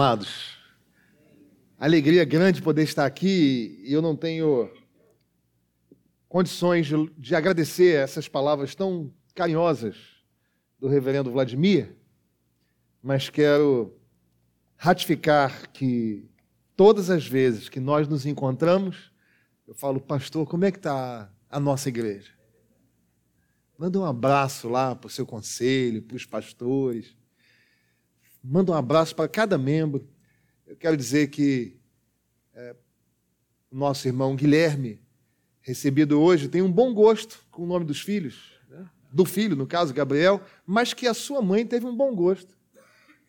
Amados, alegria grande poder estar aqui e eu não tenho condições de, de, agradecer essas palavras tão carinhosas do reverendo Vladimir, mas quero ratificar que todas as vezes que nós nos encontramos, eu falo, pastor, como é que está a nossa igreja? Manda um abraço lá para o seu conselho, para os pastores Manda um abraço para cada membro. Eu quero dizer que é, nosso irmão Guilherme, recebido hoje, tem um bom gosto com o nome dos filhos, né? do filho, no caso, Gabriel, mas que a sua mãe teve um bom gosto.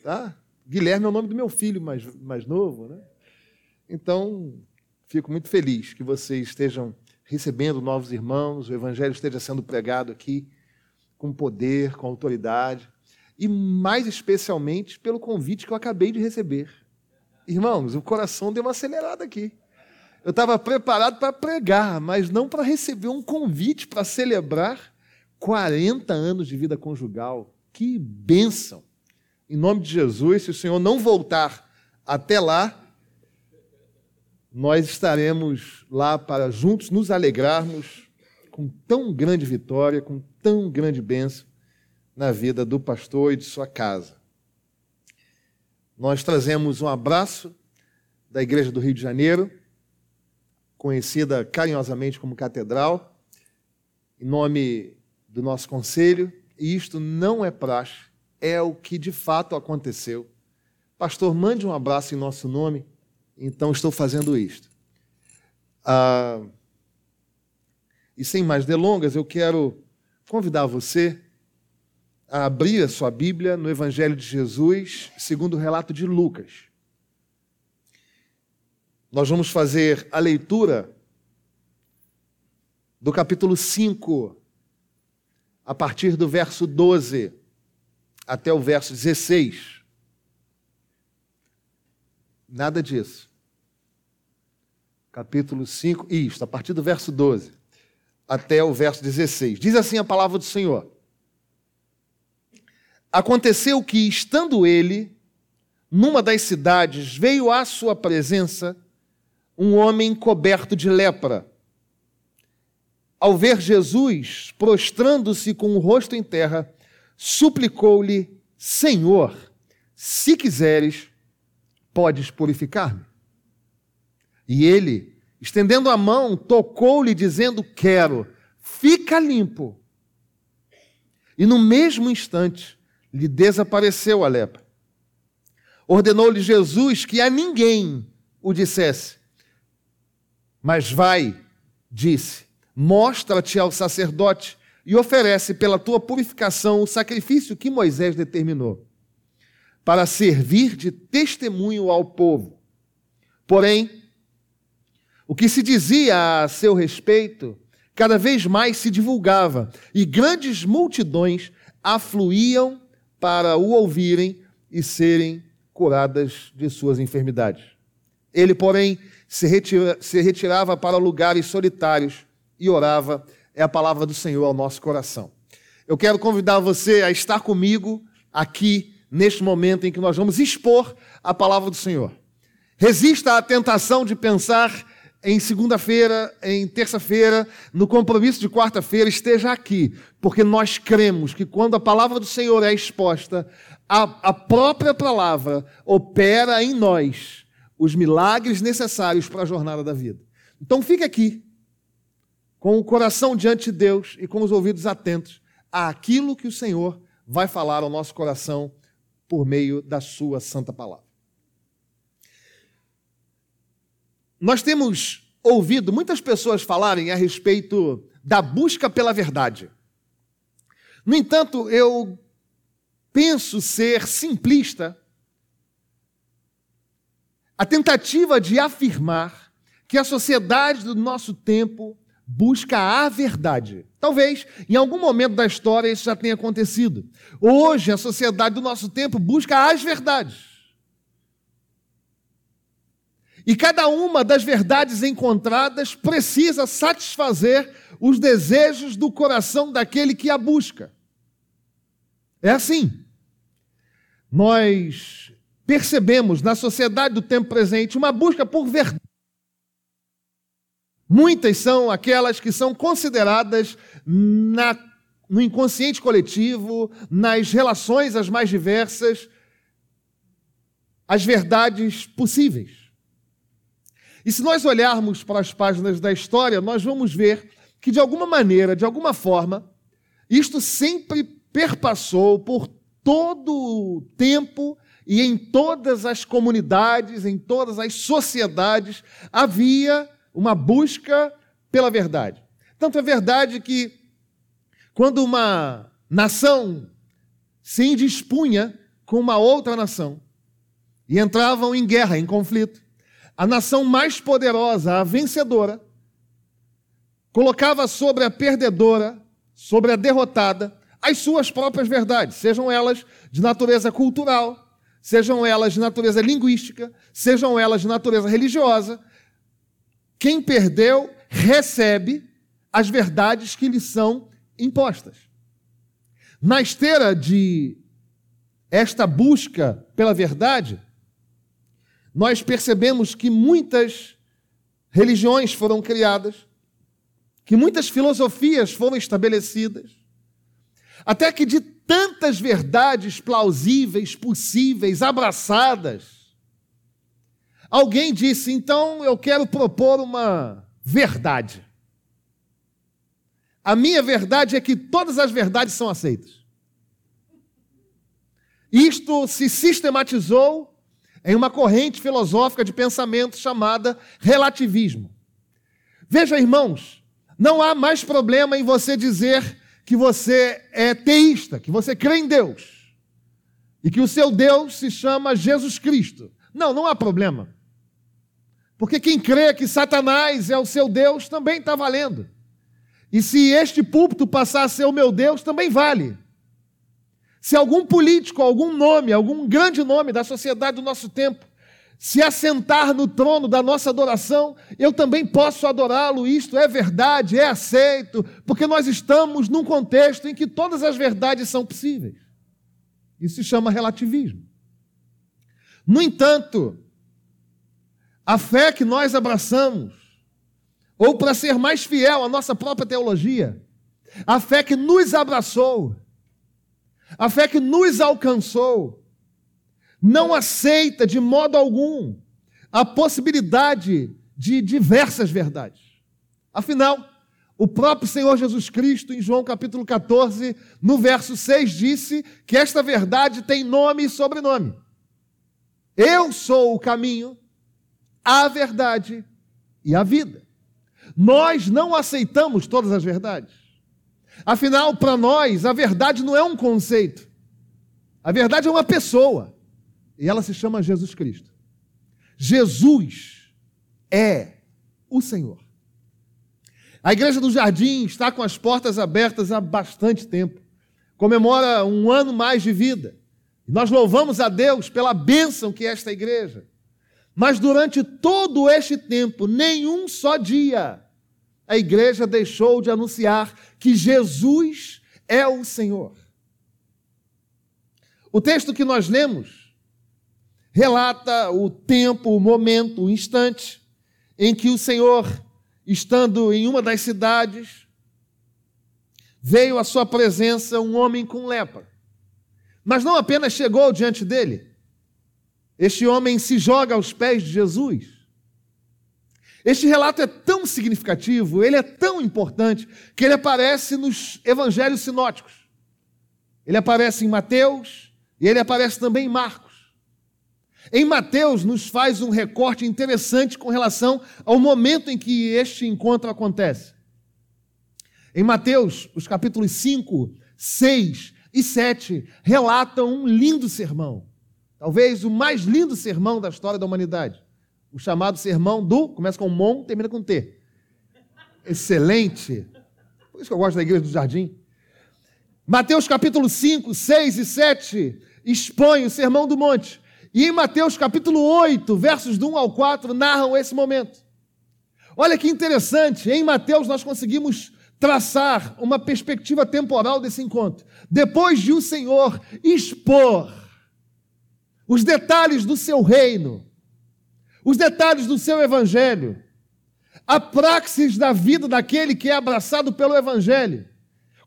Tá? Guilherme é o nome do meu filho mais, mais novo. Né? Então, fico muito feliz que vocês estejam recebendo novos irmãos, o Evangelho esteja sendo pregado aqui com poder, com autoridade e mais especialmente pelo convite que eu acabei de receber. Irmãos, o coração deu uma acelerada aqui. Eu estava preparado para pregar, mas não para receber um convite para celebrar 40 anos de vida conjugal. Que bênção! Em nome de Jesus, se o Senhor não voltar até lá, nós estaremos lá para juntos nos alegrarmos com tão grande vitória, com tão grande bênção na vida do pastor e de sua casa. Nós trazemos um abraço da Igreja do Rio de Janeiro, conhecida carinhosamente como Catedral, em nome do nosso conselho, e isto não é praxe, é o que de fato aconteceu. Pastor, mande um abraço em nosso nome, então estou fazendo isto. Ah, e sem mais delongas, eu quero convidar você a abrir a sua Bíblia no Evangelho de Jesus, segundo o relato de Lucas. Nós vamos fazer a leitura do capítulo 5, a partir do verso 12 até o verso 16. Nada disso. Capítulo 5, isto, a partir do verso 12 até o verso 16. Diz assim a palavra do Senhor. Aconteceu que, estando ele numa das cidades, veio à sua presença um homem coberto de lepra. Ao ver Jesus, prostrando-se com o rosto em terra, suplicou-lhe: Senhor, se quiseres, podes purificar-me. E ele, estendendo a mão, tocou-lhe, dizendo: Quero, fica limpo. E no mesmo instante, lhe desapareceu a lepra. Ordenou-lhe Jesus que a ninguém o dissesse. Mas vai, disse, mostra-te ao sacerdote e oferece pela tua purificação o sacrifício que Moisés determinou, para servir de testemunho ao povo. Porém, o que se dizia a seu respeito cada vez mais se divulgava, e grandes multidões afluíam para o ouvirem e serem curadas de suas enfermidades. Ele, porém, se, retira, se retirava para lugares solitários e orava. É a palavra do Senhor ao nosso coração. Eu quero convidar você a estar comigo aqui, neste momento em que nós vamos expor a palavra do Senhor. Resista à tentação de pensar em segunda-feira, em terça-feira, no compromisso de quarta-feira, esteja aqui, porque nós cremos que quando a palavra do Senhor é exposta, a, a própria palavra opera em nós os milagres necessários para a jornada da vida. Então fique aqui, com o coração diante de Deus e com os ouvidos atentos àquilo que o Senhor vai falar ao nosso coração por meio da sua santa palavra. Nós temos ouvido muitas pessoas falarem a respeito da busca pela verdade. No entanto, eu penso ser simplista a tentativa de afirmar que a sociedade do nosso tempo busca a verdade. Talvez em algum momento da história isso já tenha acontecido. Hoje, a sociedade do nosso tempo busca as verdades. E cada uma das verdades encontradas precisa satisfazer os desejos do coração daquele que a busca. É assim. Nós percebemos na sociedade do tempo presente uma busca por verdade. Muitas são aquelas que são consideradas na, no inconsciente coletivo, nas relações as mais diversas, as verdades possíveis. E se nós olharmos para as páginas da história, nós vamos ver que, de alguma maneira, de alguma forma, isto sempre perpassou por todo o tempo e em todas as comunidades, em todas as sociedades, havia uma busca pela verdade. Tanto é verdade que, quando uma nação se indispunha com uma outra nação e entravam em guerra, em conflito, a nação mais poderosa, a vencedora, colocava sobre a perdedora, sobre a derrotada, as suas próprias verdades, sejam elas de natureza cultural, sejam elas de natureza linguística, sejam elas de natureza religiosa. Quem perdeu recebe as verdades que lhe são impostas. Na esteira de esta busca pela verdade, nós percebemos que muitas religiões foram criadas, que muitas filosofias foram estabelecidas, até que de tantas verdades plausíveis, possíveis, abraçadas, alguém disse: então eu quero propor uma verdade. A minha verdade é que todas as verdades são aceitas. Isto se sistematizou em uma corrente filosófica de pensamento chamada relativismo. Veja, irmãos, não há mais problema em você dizer que você é teísta, que você crê em Deus e que o seu Deus se chama Jesus Cristo. Não, não há problema. Porque quem crê que Satanás é o seu Deus também está valendo. E se este púlpito passar a ser o meu Deus, também vale. Se algum político, algum nome, algum grande nome da sociedade do nosso tempo se assentar no trono da nossa adoração, eu também posso adorá-lo. Isto é verdade, é aceito, porque nós estamos num contexto em que todas as verdades são possíveis. Isso se chama relativismo. No entanto, a fé que nós abraçamos, ou para ser mais fiel à nossa própria teologia, a fé que nos abraçou, a fé que nos alcançou não aceita de modo algum a possibilidade de diversas verdades. Afinal, o próprio Senhor Jesus Cristo, em João capítulo 14, no verso 6, disse que esta verdade tem nome e sobrenome. Eu sou o caminho, a verdade e a vida. Nós não aceitamos todas as verdades. Afinal, para nós, a verdade não é um conceito. A verdade é uma pessoa. E ela se chama Jesus Cristo. Jesus é o Senhor. A igreja do Jardim está com as portas abertas há bastante tempo. Comemora um ano mais de vida. Nós louvamos a Deus pela bênção que é esta igreja. Mas durante todo este tempo, nenhum só dia, a igreja deixou de anunciar que Jesus é o Senhor. O texto que nós lemos relata o tempo, o momento, o instante em que o Senhor, estando em uma das cidades, veio à sua presença um homem com lepra. Mas não apenas chegou diante dele, este homem se joga aos pés de Jesus este relato é tão significativo, ele é tão importante, que ele aparece nos evangelhos sinóticos. Ele aparece em Mateus e ele aparece também em Marcos. Em Mateus, nos faz um recorte interessante com relação ao momento em que este encontro acontece. Em Mateus, os capítulos 5, 6 e 7 relatam um lindo sermão, talvez o mais lindo sermão da história da humanidade o chamado sermão do, começa com Mon, termina com T. Excelente. Por isso que eu gosto da igreja do jardim. Mateus capítulo 5, 6 e 7 expõe o sermão do monte. E em Mateus capítulo 8, versos do 1 ao 4, narram esse momento. Olha que interessante, em Mateus nós conseguimos traçar uma perspectiva temporal desse encontro. Depois de o Senhor expor os detalhes do seu reino, os detalhes do seu evangelho, a praxis da vida daquele que é abraçado pelo evangelho.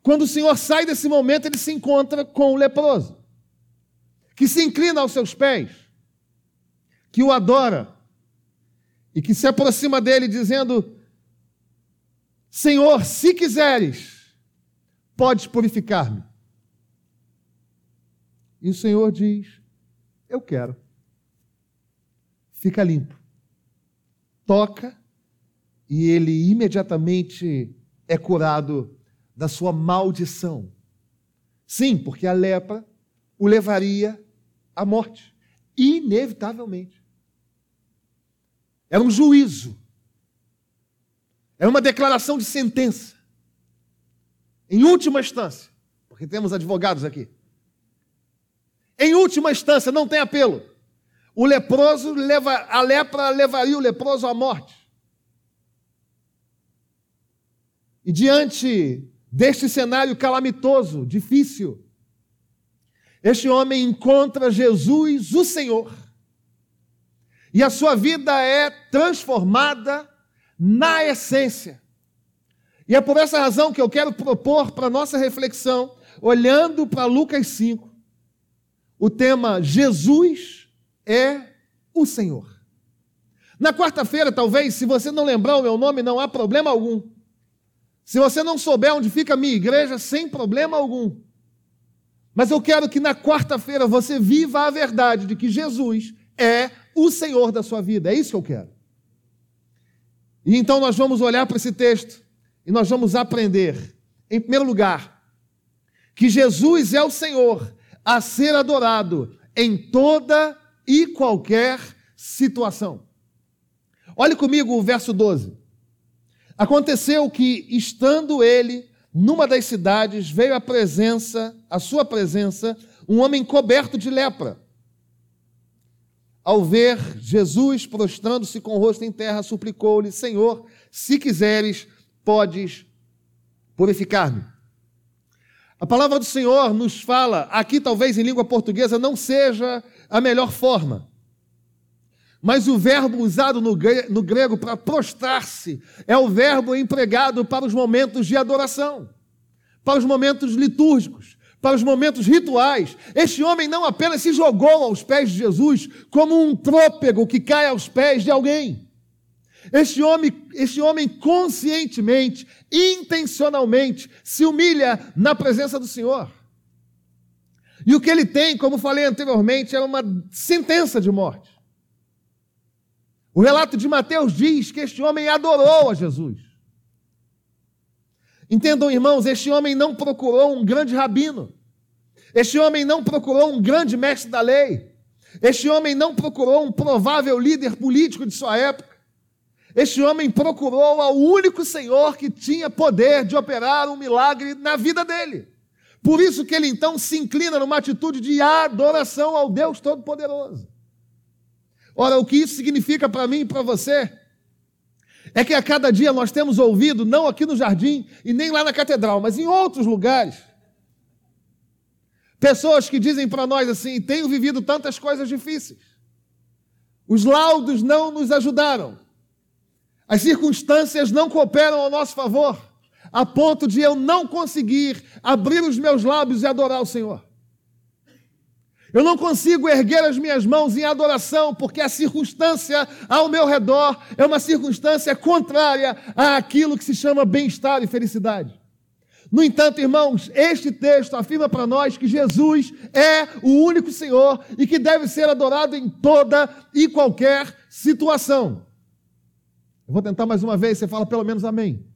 Quando o Senhor sai desse momento, ele se encontra com o leproso, que se inclina aos seus pés, que o adora e que se aproxima dele dizendo: Senhor, se quiseres, podes purificar-me. E o Senhor diz: Eu quero. Fica limpo. Toca e ele imediatamente é curado da sua maldição. Sim, porque a lepra o levaria à morte, inevitavelmente. Era um juízo, era uma declaração de sentença. Em última instância, porque temos advogados aqui. Em última instância, não tem apelo. O leproso leva, a lepra levaria o leproso à morte. E diante deste cenário calamitoso, difícil, este homem encontra Jesus, o Senhor, e a sua vida é transformada na essência. E é por essa razão que eu quero propor para nossa reflexão, olhando para Lucas 5, o tema Jesus é o Senhor. Na quarta-feira, talvez, se você não lembrar o meu nome, não há problema algum. Se você não souber onde fica a minha igreja, sem problema algum. Mas eu quero que na quarta-feira você viva a verdade de que Jesus é o Senhor da sua vida. É isso que eu quero. E então nós vamos olhar para esse texto e nós vamos aprender, em primeiro lugar, que Jesus é o Senhor a ser adorado em toda e qualquer situação. Olhe comigo o verso 12. Aconteceu que, estando ele numa das cidades, veio a presença, a sua presença, um homem coberto de lepra. Ao ver Jesus prostrando-se com o rosto em terra, suplicou-lhe: Senhor, se quiseres, podes purificar-me. A palavra do Senhor nos fala, aqui talvez em língua portuguesa não seja a melhor forma, mas o verbo usado no grego para prostrar-se é o verbo empregado para os momentos de adoração, para os momentos litúrgicos, para os momentos rituais. Este homem não apenas se jogou aos pés de Jesus como um trôpego que cai aos pés de alguém. Este homem, este homem conscientemente, intencionalmente, se humilha na presença do Senhor. E o que ele tem, como falei anteriormente, é uma sentença de morte. O relato de Mateus diz que este homem adorou a Jesus. Entendam, irmãos, este homem não procurou um grande rabino. Este homem não procurou um grande mestre da lei. Este homem não procurou um provável líder político de sua época. Este homem procurou ao único Senhor que tinha poder de operar um milagre na vida dele. Por isso que ele então se inclina numa atitude de adoração ao Deus Todo-Poderoso. Ora, o que isso significa para mim e para você? É que a cada dia nós temos ouvido, não aqui no jardim e nem lá na catedral, mas em outros lugares, pessoas que dizem para nós assim: tenho vivido tantas coisas difíceis, os laudos não nos ajudaram, as circunstâncias não cooperam ao nosso favor, a ponto de eu não conseguir abrir os meus lábios e adorar o Senhor. Eu não consigo erguer as minhas mãos em adoração, porque a circunstância ao meu redor é uma circunstância contrária àquilo que se chama bem-estar e felicidade. No entanto, irmãos, este texto afirma para nós que Jesus é o único Senhor e que deve ser adorado em toda e qualquer situação. Eu vou tentar mais uma vez, você fala pelo menos amém.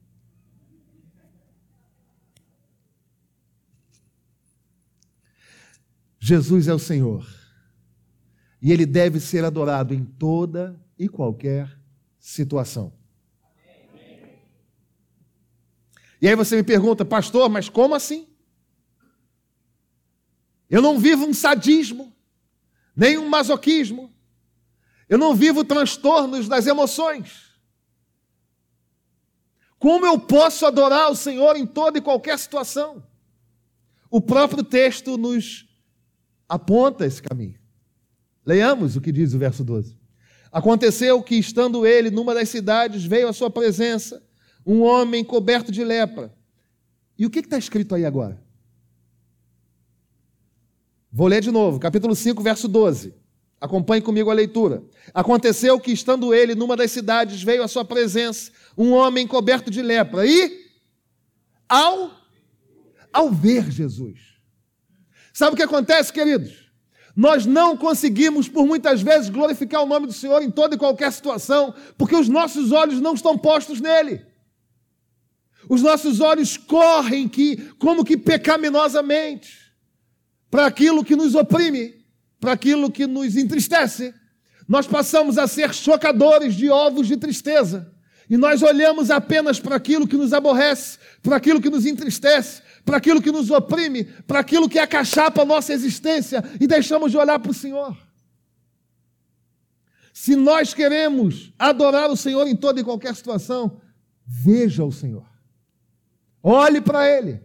Jesus é o Senhor. E ele deve ser adorado em toda e qualquer situação. E aí você me pergunta, pastor, mas como assim? Eu não vivo um sadismo, nem um masoquismo. Eu não vivo transtornos das emoções. Como eu posso adorar o Senhor em toda e qualquer situação? O próprio texto nos aponta esse caminho. Leiamos o que diz o verso 12. Aconteceu que, estando ele numa das cidades, veio à sua presença um homem coberto de lepra. E o que está escrito aí agora? Vou ler de novo, capítulo 5, verso 12. Acompanhe comigo a leitura. Aconteceu que, estando ele numa das cidades, veio à sua presença um homem coberto de lepra. E, ao, ao ver Jesus. Sabe o que acontece, queridos? Nós não conseguimos, por muitas vezes, glorificar o nome do Senhor em toda e qualquer situação, porque os nossos olhos não estão postos nele. Os nossos olhos correm que, como que pecaminosamente para aquilo que nos oprime, para aquilo que nos entristece. Nós passamos a ser chocadores de ovos de tristeza. E nós olhamos apenas para aquilo que nos aborrece, para aquilo que nos entristece, para aquilo que nos oprime, para aquilo que acachapa a nossa existência e deixamos de olhar para o Senhor. Se nós queremos adorar o Senhor em toda e qualquer situação, veja o Senhor. Olhe para Ele.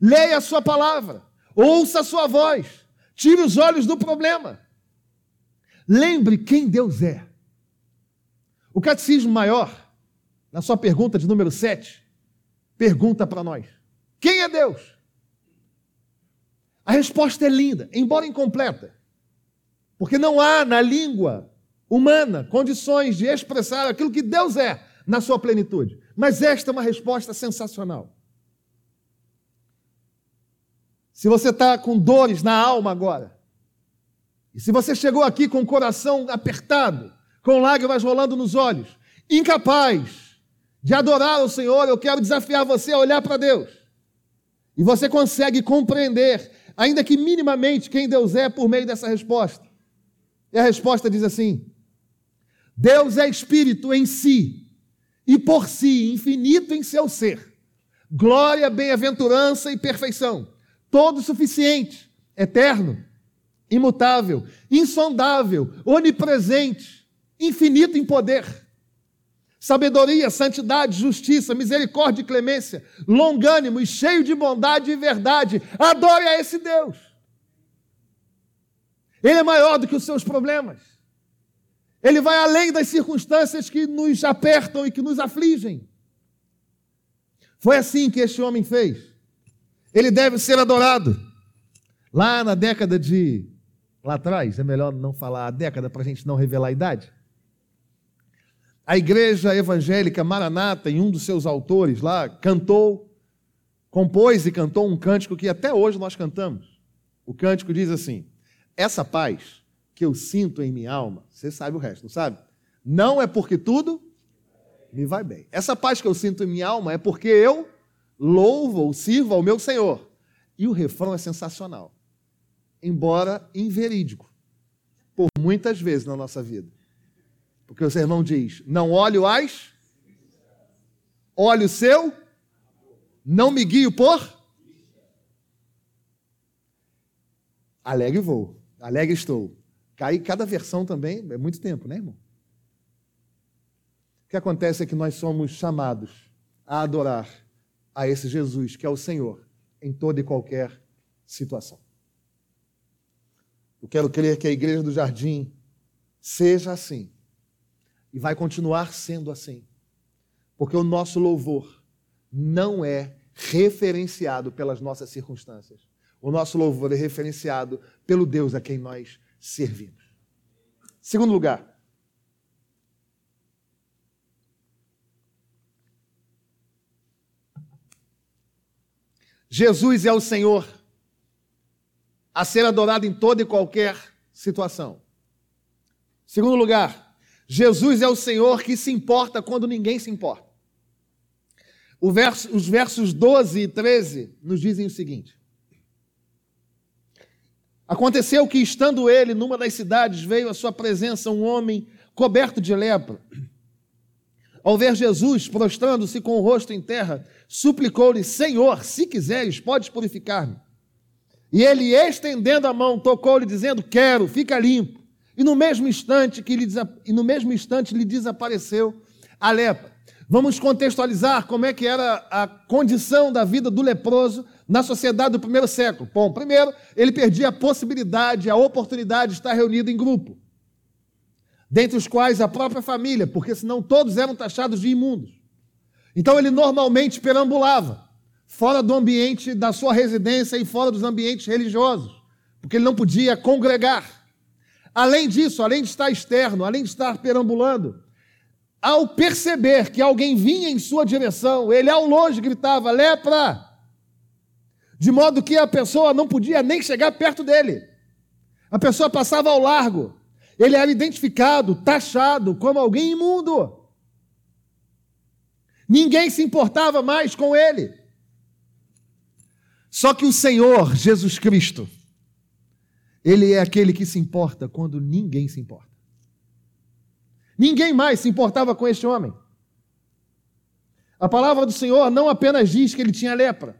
Leia a Sua palavra. Ouça a sua voz. Tire os olhos do problema. Lembre quem Deus é. O Catecismo Maior, na sua pergunta de número 7, pergunta para nós: quem é Deus? A resposta é linda, embora incompleta, porque não há na língua humana condições de expressar aquilo que Deus é na sua plenitude. Mas esta é uma resposta sensacional. Se você está com dores na alma agora, e se você chegou aqui com o coração apertado, com lágrimas rolando nos olhos, incapaz de adorar o Senhor, eu quero desafiar você a olhar para Deus. E você consegue compreender, ainda que minimamente, quem Deus é por meio dessa resposta. E a resposta diz assim: Deus é espírito em si, e por si, infinito em seu ser. Glória, bem-aventurança e perfeição todo suficiente, eterno, imutável, insondável, onipresente, infinito em poder. Sabedoria, santidade, justiça, misericórdia e clemência, longânimo e cheio de bondade e verdade. Adore a esse Deus. Ele é maior do que os seus problemas. Ele vai além das circunstâncias que nos apertam e que nos afligem. Foi assim que este homem fez. Ele deve ser adorado. Lá na década de. Lá atrás, é melhor não falar a década para a gente não revelar a idade. A igreja evangélica Maranata, em um dos seus autores lá, cantou, compôs e cantou um cântico que até hoje nós cantamos. O cântico diz assim: Essa paz que eu sinto em minha alma, você sabe o resto, não sabe? Não é porque tudo me vai bem. Essa paz que eu sinto em minha alma é porque eu louvo ou sirvo ao meu Senhor. E o refrão é sensacional, embora inverídico, por muitas vezes na nossa vida. Porque o sermão diz: não olho as, olho o seu, não me guio por. Alegre vou, alegre estou. Cai cada versão também, é muito tempo, né, irmão? O que acontece é que nós somos chamados a adorar a esse Jesus, que é o Senhor, em toda e qualquer situação. Eu quero crer que a igreja do jardim seja assim e vai continuar sendo assim, porque o nosso louvor não é referenciado pelas nossas circunstâncias. O nosso louvor é referenciado pelo Deus a quem nós servimos. Segundo lugar, Jesus é o Senhor a ser adorado em toda e qualquer situação. Segundo lugar, Jesus é o Senhor que se importa quando ninguém se importa. Verso, os versos 12 e 13 nos dizem o seguinte: Aconteceu que, estando ele numa das cidades, veio à sua presença um homem coberto de lepra. Ao ver Jesus prostrando-se com o rosto em terra, suplicou-lhe: Senhor, se quiseres, podes purificar-me. E ele, estendendo a mão, tocou-lhe, dizendo: Quero, fica limpo. E no mesmo instante que lhe, e no mesmo instante lhe desapareceu a lepra. Vamos contextualizar como é que era a condição da vida do leproso na sociedade do primeiro século. Bom, primeiro, ele perdia a possibilidade, a oportunidade de estar reunido em grupo, dentre os quais a própria família, porque senão todos eram taxados de imundos. Então ele normalmente perambulava fora do ambiente da sua residência e fora dos ambientes religiosos, porque ele não podia congregar. Além disso, além de estar externo, além de estar perambulando, ao perceber que alguém vinha em sua direção, ele ao longe gritava: lepra! De modo que a pessoa não podia nem chegar perto dele. A pessoa passava ao largo. Ele era identificado, taxado como alguém imundo. Ninguém se importava mais com ele. Só que o Senhor Jesus Cristo, Ele é aquele que se importa quando ninguém se importa. Ninguém mais se importava com este homem. A palavra do Senhor não apenas diz que ele tinha lepra.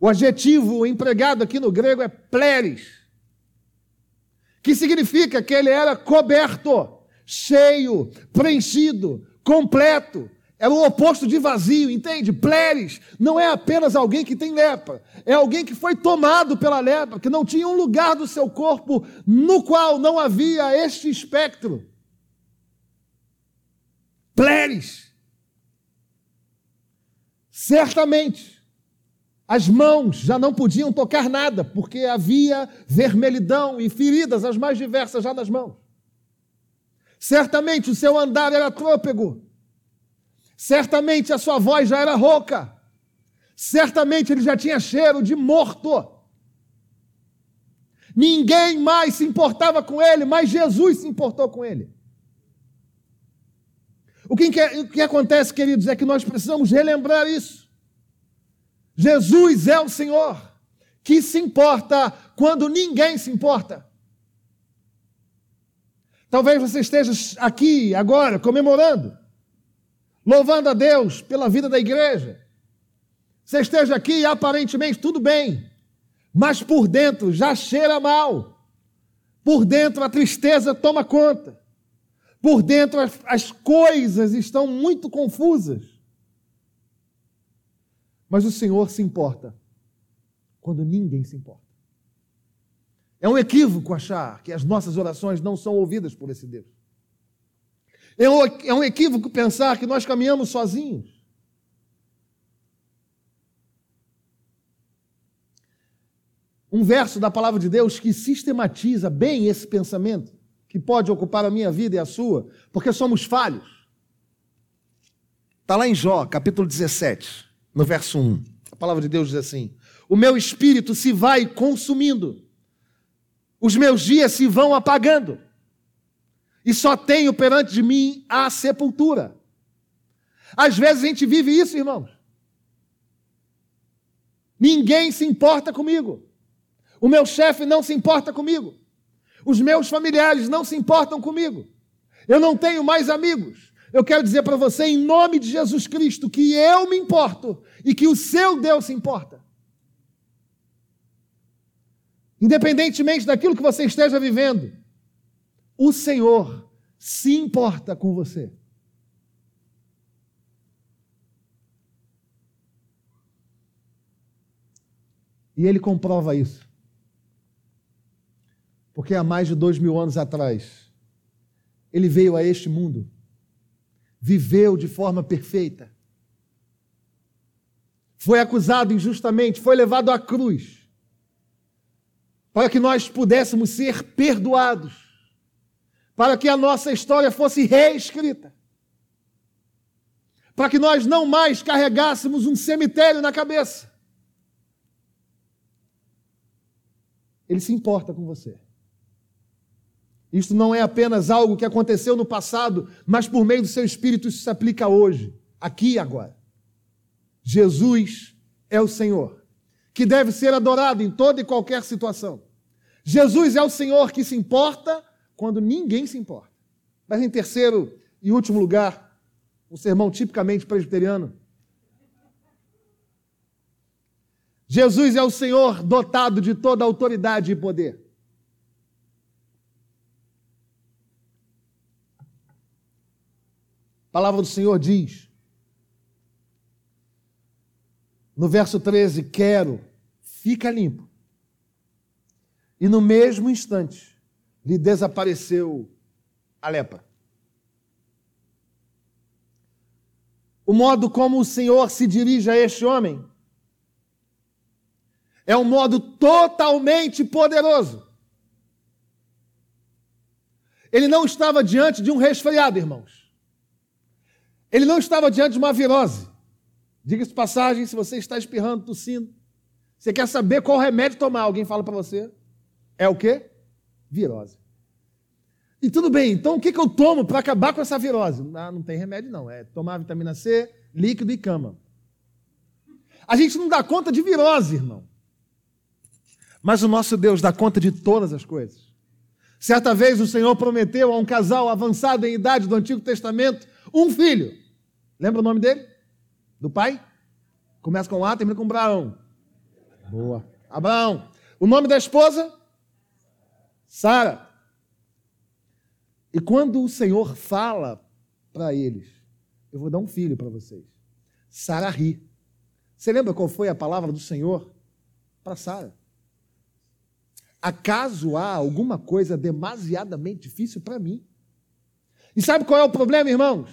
O adjetivo empregado aqui no grego é pleris, que significa que ele era coberto, cheio, preenchido, completo. Era o oposto de vazio, entende? Pleres não é apenas alguém que tem lepra, é alguém que foi tomado pela lepra, que não tinha um lugar do seu corpo no qual não havia este espectro. Pleres. Certamente, as mãos já não podiam tocar nada, porque havia vermelhidão e feridas as mais diversas já nas mãos. Certamente o seu andar era trôpego. Certamente a sua voz já era rouca. Certamente ele já tinha cheiro de morto. Ninguém mais se importava com ele, mas Jesus se importou com ele. O que, o que acontece, queridos, é que nós precisamos relembrar isso. Jesus é o Senhor que se importa quando ninguém se importa. Talvez você esteja aqui agora comemorando, louvando a Deus pela vida da igreja. Você esteja aqui e aparentemente tudo bem, mas por dentro já cheira mal. Por dentro a tristeza toma conta. Por dentro as, as coisas estão muito confusas. Mas o Senhor se importa quando ninguém se importa. É um equívoco achar que as nossas orações não são ouvidas por esse Deus. É um, é um equívoco pensar que nós caminhamos sozinhos. Um verso da palavra de Deus que sistematiza bem esse pensamento que pode ocupar a minha vida e a sua, porque somos falhos. Está lá em Jó, capítulo 17, no verso 1. A palavra de Deus diz assim: O meu espírito se vai consumindo, os meus dias se vão apagando, e só tenho perante de mim a sepultura. Às vezes a gente vive isso, irmãos. Ninguém se importa comigo. O meu chefe não se importa comigo. Os meus familiares não se importam comigo. Eu não tenho mais amigos. Eu quero dizer para você, em nome de Jesus Cristo, que eu me importo e que o seu Deus se importa. Independentemente daquilo que você esteja vivendo, o Senhor se importa com você. E ele comprova isso. Porque há mais de dois mil anos atrás, ele veio a este mundo, viveu de forma perfeita, foi acusado injustamente, foi levado à cruz, para que nós pudéssemos ser perdoados, para que a nossa história fosse reescrita, para que nós não mais carregássemos um cemitério na cabeça. Ele se importa com você. Isto não é apenas algo que aconteceu no passado, mas por meio do seu Espírito isso se aplica hoje, aqui e agora. Jesus é o Senhor, que deve ser adorado em toda e qualquer situação. Jesus é o Senhor que se importa quando ninguém se importa. Mas em terceiro e último lugar, um sermão tipicamente presbiteriano. Jesus é o Senhor dotado de toda autoridade e poder. A palavra do Senhor diz, no verso 13: Quero, fica limpo. E no mesmo instante lhe desapareceu a lepra. O modo como o Senhor se dirige a este homem é um modo totalmente poderoso. Ele não estava diante de um resfriado, irmãos. Ele não estava diante de uma virose. Diga-se passagem, se você está espirrando, tossindo, você quer saber qual remédio tomar, alguém fala para você. É o quê? Virose. E tudo bem, então o que, que eu tomo para acabar com essa virose? Ah, não tem remédio, não. É tomar vitamina C, líquido e cama. A gente não dá conta de virose, irmão. Mas o nosso Deus dá conta de todas as coisas. Certa vez o Senhor prometeu a um casal avançado em idade do Antigo Testamento um filho. Lembra o nome dele? Do pai? Começa com A, termina com Abraão. Boa. Abraão. O nome da esposa? Sara. E quando o Senhor fala para eles, eu vou dar um filho para vocês. Sara ri. Você lembra qual foi a palavra do Senhor para Sara? Acaso há alguma coisa demasiadamente difícil para mim? E sabe qual é o problema, irmãos?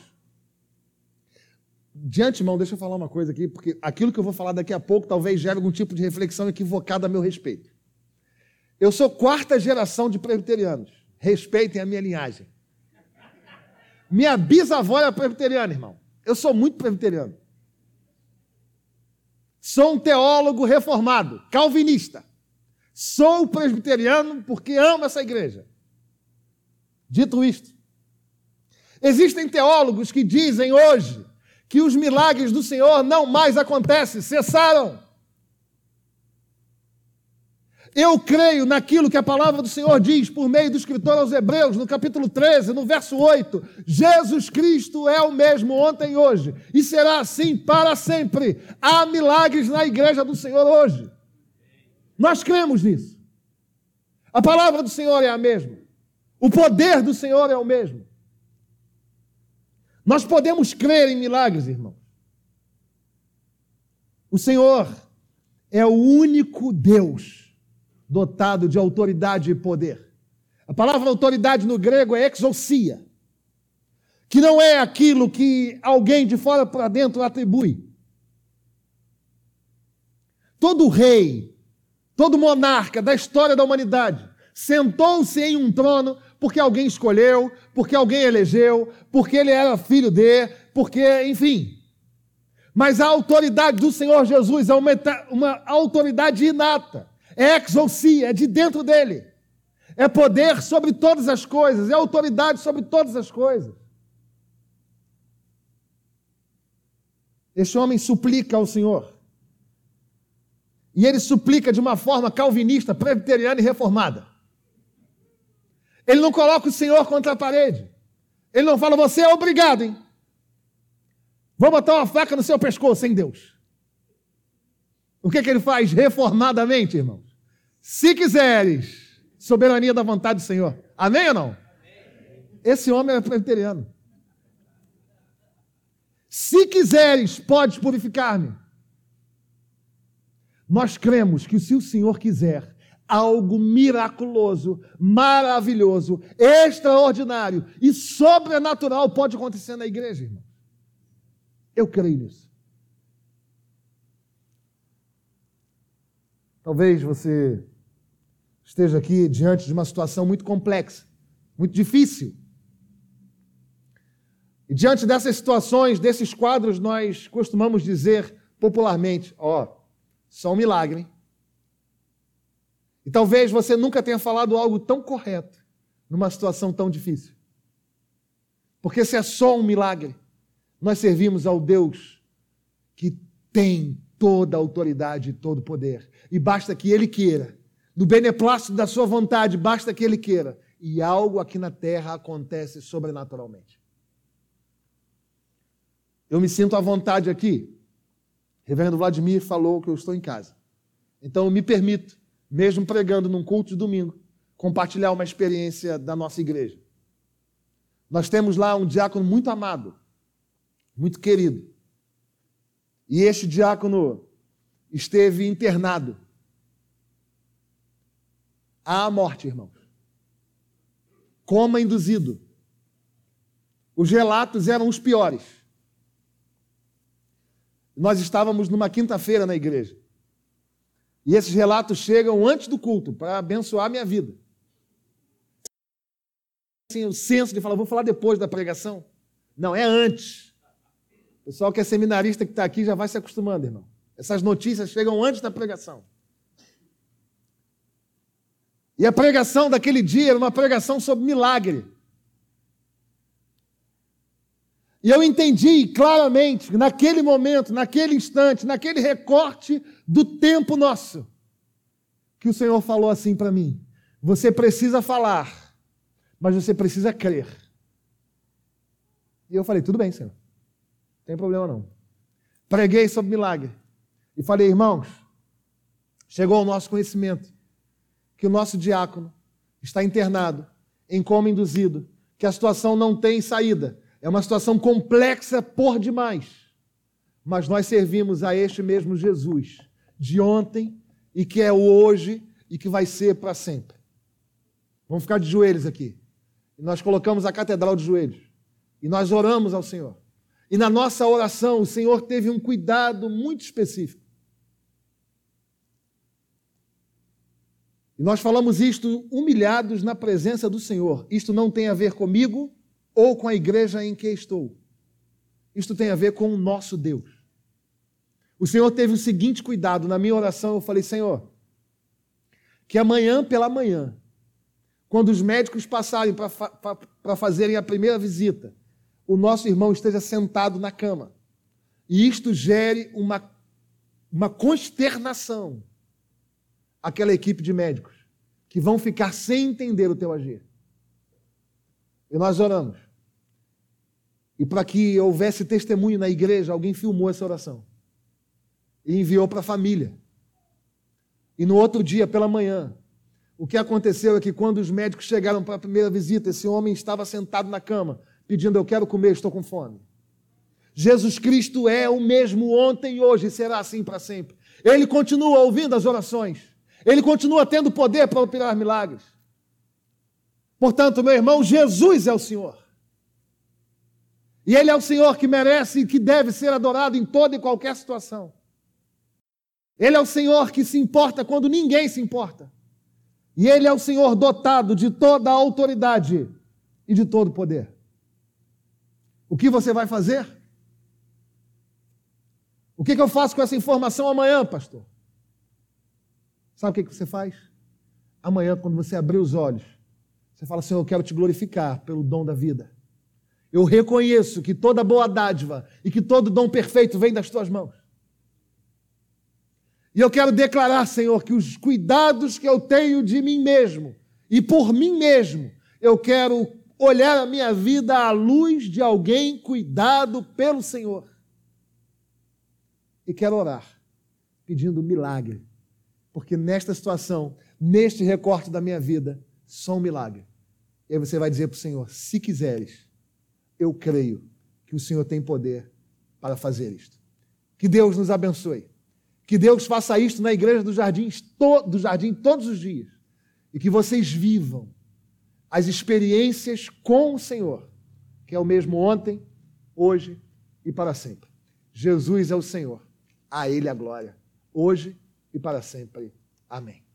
De antemão, deixa eu falar uma coisa aqui, porque aquilo que eu vou falar daqui a pouco talvez gere algum tipo de reflexão equivocada a meu respeito. Eu sou quarta geração de presbiterianos. Respeitem a minha linhagem. Minha bisavó era presbiteriana, irmão. Eu sou muito presbiteriano. Sou um teólogo reformado, calvinista. Sou presbiteriano porque amo essa igreja. Dito isto, existem teólogos que dizem hoje que os milagres do Senhor não mais acontecem, cessaram. Eu creio naquilo que a palavra do Senhor diz por meio do escritor aos Hebreus, no capítulo 13, no verso 8. Jesus Cristo é o mesmo ontem e hoje, e será assim para sempre. Há milagres na igreja do Senhor hoje. Nós cremos nisso. A palavra do Senhor é a mesma. O poder do Senhor é o mesmo. Nós podemos crer em milagres, irmãos. O Senhor é o único Deus dotado de autoridade e poder. A palavra autoridade no grego é exousia, que não é aquilo que alguém de fora para dentro atribui. Todo rei, todo monarca da história da humanidade sentou-se em um trono porque alguém escolheu, porque alguém elegeu, porque ele era filho de, porque, enfim. Mas a autoridade do Senhor Jesus é uma, uma autoridade inata é exousia, é de dentro dele. É poder sobre todas as coisas, é autoridade sobre todas as coisas. Este homem suplica ao Senhor. E ele suplica de uma forma calvinista, presbiteriana e reformada. Ele não coloca o Senhor contra a parede. Ele não fala, você é obrigado, hein? Vou botar uma faca no seu pescoço, sem Deus. O que, que ele faz reformadamente, irmãos? Se quiseres, soberania da vontade do Senhor. Amém ou não? Esse homem é presbiteriano. Se quiseres, podes purificar-me. Nós cremos que se o Senhor quiser, algo miraculoso, maravilhoso, extraordinário e sobrenatural pode acontecer na igreja, irmão. Eu creio nisso. Talvez você esteja aqui diante de uma situação muito complexa, muito difícil. E diante dessas situações, desses quadros, nós costumamos dizer popularmente: ó, oh, só um milagre. Hein? E talvez você nunca tenha falado algo tão correto numa situação tão difícil. Porque se é só um milagre, nós servimos ao Deus que tem toda a autoridade e todo o poder. E basta que Ele queira no beneplácito da sua vontade, basta que ele queira. E algo aqui na terra acontece sobrenaturalmente. Eu me sinto à vontade aqui. Reverendo Vladimir falou que eu estou em casa. Então eu me permito, mesmo pregando num culto de domingo, compartilhar uma experiência da nossa igreja. Nós temos lá um diácono muito amado, muito querido. E este diácono esteve internado à morte, irmãos. Coma induzido. Os relatos eram os piores. Nós estávamos numa quinta-feira na igreja. E esses relatos chegam antes do culto para abençoar a minha vida. Assim, o senso de falar, vou falar depois da pregação. Não, é antes. O pessoal que é seminarista que está aqui já vai se acostumando, irmão. Essas notícias chegam antes da pregação. E a pregação daquele dia era uma pregação sobre milagre. E eu entendi claramente, naquele momento, naquele instante, naquele recorte do tempo nosso, que o Senhor falou assim para mim: você precisa falar, mas você precisa crer. E eu falei: tudo bem, Senhor, não tem problema não. Preguei sobre milagre. E falei: irmãos, chegou ao nosso conhecimento que o nosso diácono está internado, em coma induzido, que a situação não tem saída. É uma situação complexa por demais. Mas nós servimos a este mesmo Jesus, de ontem e que é hoje e que vai ser para sempre. Vamos ficar de joelhos aqui. Nós colocamos a catedral de joelhos. E nós oramos ao Senhor. E na nossa oração, o Senhor teve um cuidado muito específico. E nós falamos isto humilhados na presença do Senhor. Isto não tem a ver comigo ou com a igreja em que estou. Isto tem a ver com o nosso Deus. O Senhor teve o seguinte cuidado na minha oração. Eu falei, Senhor, que amanhã pela manhã, quando os médicos passarem para fazerem a primeira visita, o nosso irmão esteja sentado na cama. E isto gere uma, uma consternação aquela equipe de médicos que vão ficar sem entender o teu agir. E nós oramos. E para que houvesse testemunho na igreja, alguém filmou essa oração e enviou para a família. E no outro dia, pela manhã, o que aconteceu é que quando os médicos chegaram para a primeira visita, esse homem estava sentado na cama, pedindo: Eu quero comer, estou com fome. Jesus Cristo é o mesmo ontem hoje e será assim para sempre. Ele continua ouvindo as orações. Ele continua tendo poder para operar milagres. Portanto, meu irmão, Jesus é o Senhor. E Ele é o Senhor que merece e que deve ser adorado em toda e qualquer situação. Ele é o Senhor que se importa quando ninguém se importa. E Ele é o Senhor dotado de toda a autoridade e de todo o poder. O que você vai fazer? O que, eu faço com essa informação amanhã, pastor? Sabe o que você faz? Amanhã, quando você abrir os olhos, você fala, Senhor, eu quero te glorificar pelo dom da vida. Eu reconheço que toda boa dádiva e que todo dom perfeito vem das tuas mãos. E eu quero declarar, Senhor, que os cuidados que eu tenho de mim mesmo e por mim mesmo, eu quero olhar a minha vida à luz de alguém cuidado pelo Senhor. E quero orar, pedindo milagre porque nesta situação, neste recorte da minha vida, só um milagre. E aí você vai dizer para o Senhor: se quiseres, eu creio que o Senhor tem poder para fazer isto. Que Deus nos abençoe. Que Deus faça isto na igreja do jardim, do jardim todos os dias. E que vocês vivam as experiências com o Senhor, que é o mesmo ontem, hoje e para sempre. Jesus é o Senhor. A Ele a glória, hoje e para sempre. Amém.